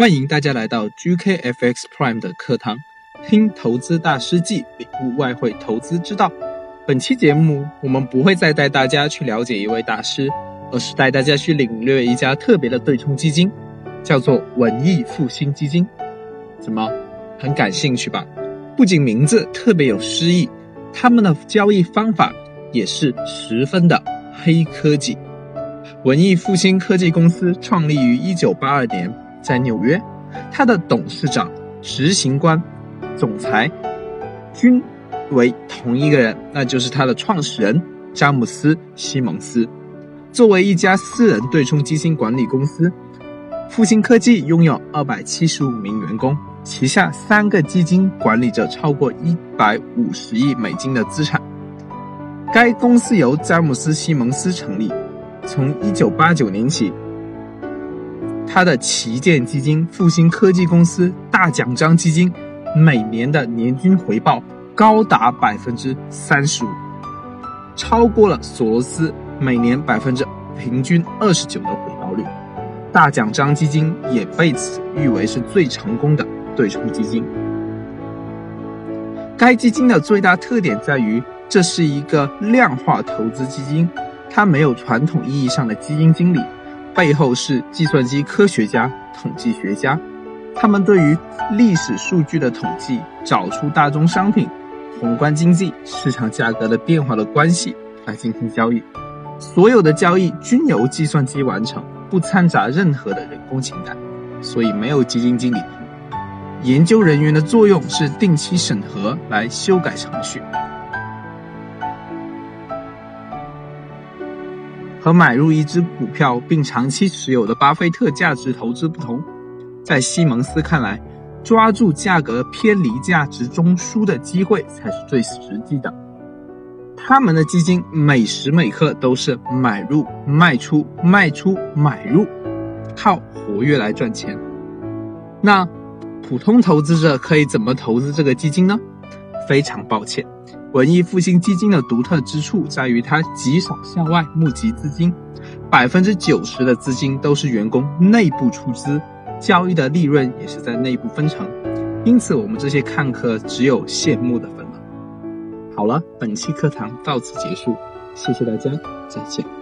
欢迎大家来到 GKFX Prime 的课堂，听投资大师记，领悟外汇投资之道。本期节目，我们不会再带大家去了解一位大师，而是带大家去领略一家特别的对冲基金，叫做文艺复兴基金。怎么，很感兴趣吧？不仅名字特别有诗意，他们的交易方法也是十分的黑科技。文艺复兴科技公司创立于一九八二年。在纽约，他的董事长、执行官、总裁均为同一个人，那就是他的创始人詹姆斯·西蒙斯。作为一家私人对冲基金管理公司，复兴科技拥有二百七十五名员工，旗下三个基金管理着超过一百五十亿美金的资产。该公司由詹姆斯·西蒙斯成立，从一九八九年起。他的旗舰基金复兴科技公司大奖章基金，每年的年均回报高达百分之三十五，超过了索罗斯每年百分之平均二十九的回报率。大奖章基金也被此誉为是最成功的对冲基金。该基金的最大特点在于，这是一个量化投资基金，它没有传统意义上的基金经理。背后是计算机科学家、统计学家，他们对于历史数据的统计，找出大宗商品、宏观经济、市场价格的变化的关系来进行交易。所有的交易均由计算机完成，不掺杂任何的人工情感，所以没有基金经理。研究人员的作用是定期审核来修改程序。和买入一只股票并长期持有的巴菲特价值投资不同，在西蒙斯看来，抓住价格偏离价值中枢的机会才是最实际的。他们的基金每时每刻都是买入、卖出、卖出、买入，靠活跃来赚钱。那普通投资者可以怎么投资这个基金呢？非常抱歉。文艺复兴基金的独特之处在于，它极少向外募集资金，百分之九十的资金都是员工内部出资，交易的利润也是在内部分成，因此我们这些看客只有羡慕的份了。好了，本期课堂到此结束，谢谢大家，再见。